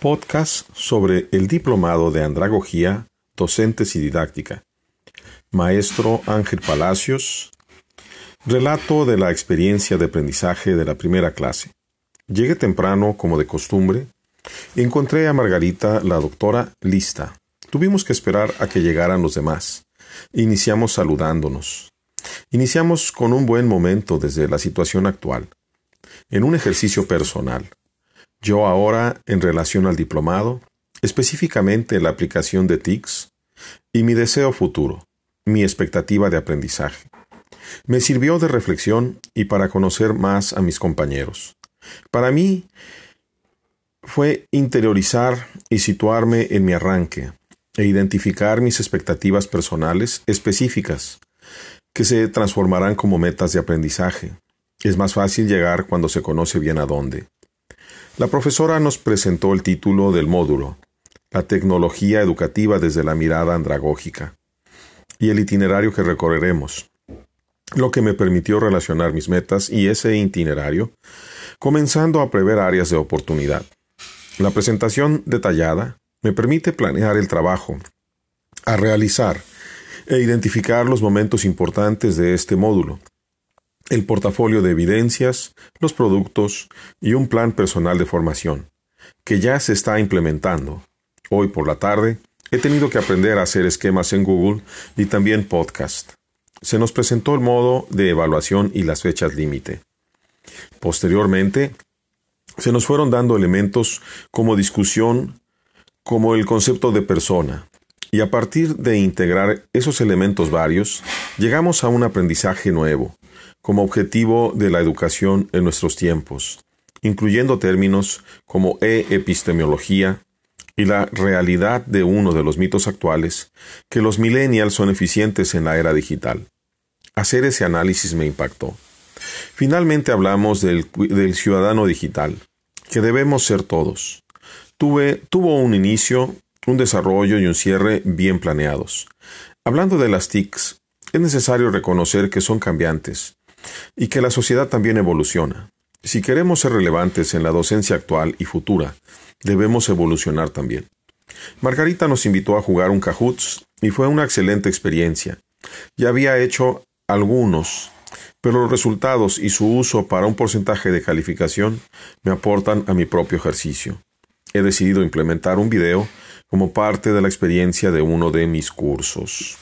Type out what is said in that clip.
Podcast sobre el Diplomado de Andragogía, Docentes y Didáctica. Maestro Ángel Palacios. Relato de la experiencia de aprendizaje de la primera clase. Llegué temprano, como de costumbre, encontré a Margarita, la doctora, lista. Tuvimos que esperar a que llegaran los demás. Iniciamos saludándonos. Iniciamos con un buen momento desde la situación actual, en un ejercicio personal. Yo ahora, en relación al diplomado, específicamente la aplicación de TICS, y mi deseo futuro, mi expectativa de aprendizaje. Me sirvió de reflexión y para conocer más a mis compañeros. Para mí fue interiorizar y situarme en mi arranque e identificar mis expectativas personales específicas, que se transformarán como metas de aprendizaje. Es más fácil llegar cuando se conoce bien a dónde. La profesora nos presentó el título del módulo, La tecnología educativa desde la mirada andragógica, y el itinerario que recorreremos, lo que me permitió relacionar mis metas y ese itinerario, comenzando a prever áreas de oportunidad. La presentación detallada me permite planear el trabajo a realizar e identificar los momentos importantes de este módulo, el portafolio de evidencias, los productos y un plan personal de formación, que ya se está implementando. Hoy por la tarde he tenido que aprender a hacer esquemas en Google y también podcast. Se nos presentó el modo de evaluación y las fechas límite. Posteriormente, se nos fueron dando elementos como discusión, como el concepto de persona, y a partir de integrar esos elementos varios, llegamos a un aprendizaje nuevo, como objetivo de la educación en nuestros tiempos, incluyendo términos como e-epistemología y la realidad de uno de los mitos actuales, que los millennials son eficientes en la era digital. Hacer ese análisis me impactó. Finalmente hablamos del, ciudadano digital, que debemos ser todos. Tuve, tuvo un inicio, un desarrollo y un cierre bien planeados. Hablando de las TICs, es necesario reconocer que son cambiantes, y que la sociedad también evoluciona. Si queremos ser relevantes en la docencia actual y futura, debemos evolucionar también. Margarita nos invitó a jugar un Cahoots y fue una excelente experiencia. Ya había hecho algunos, pero los resultados y su uso para un porcentaje de calificación me aportan a mi propio ejercicio. He decidido implementar un video como parte de la experiencia de uno de mis cursos.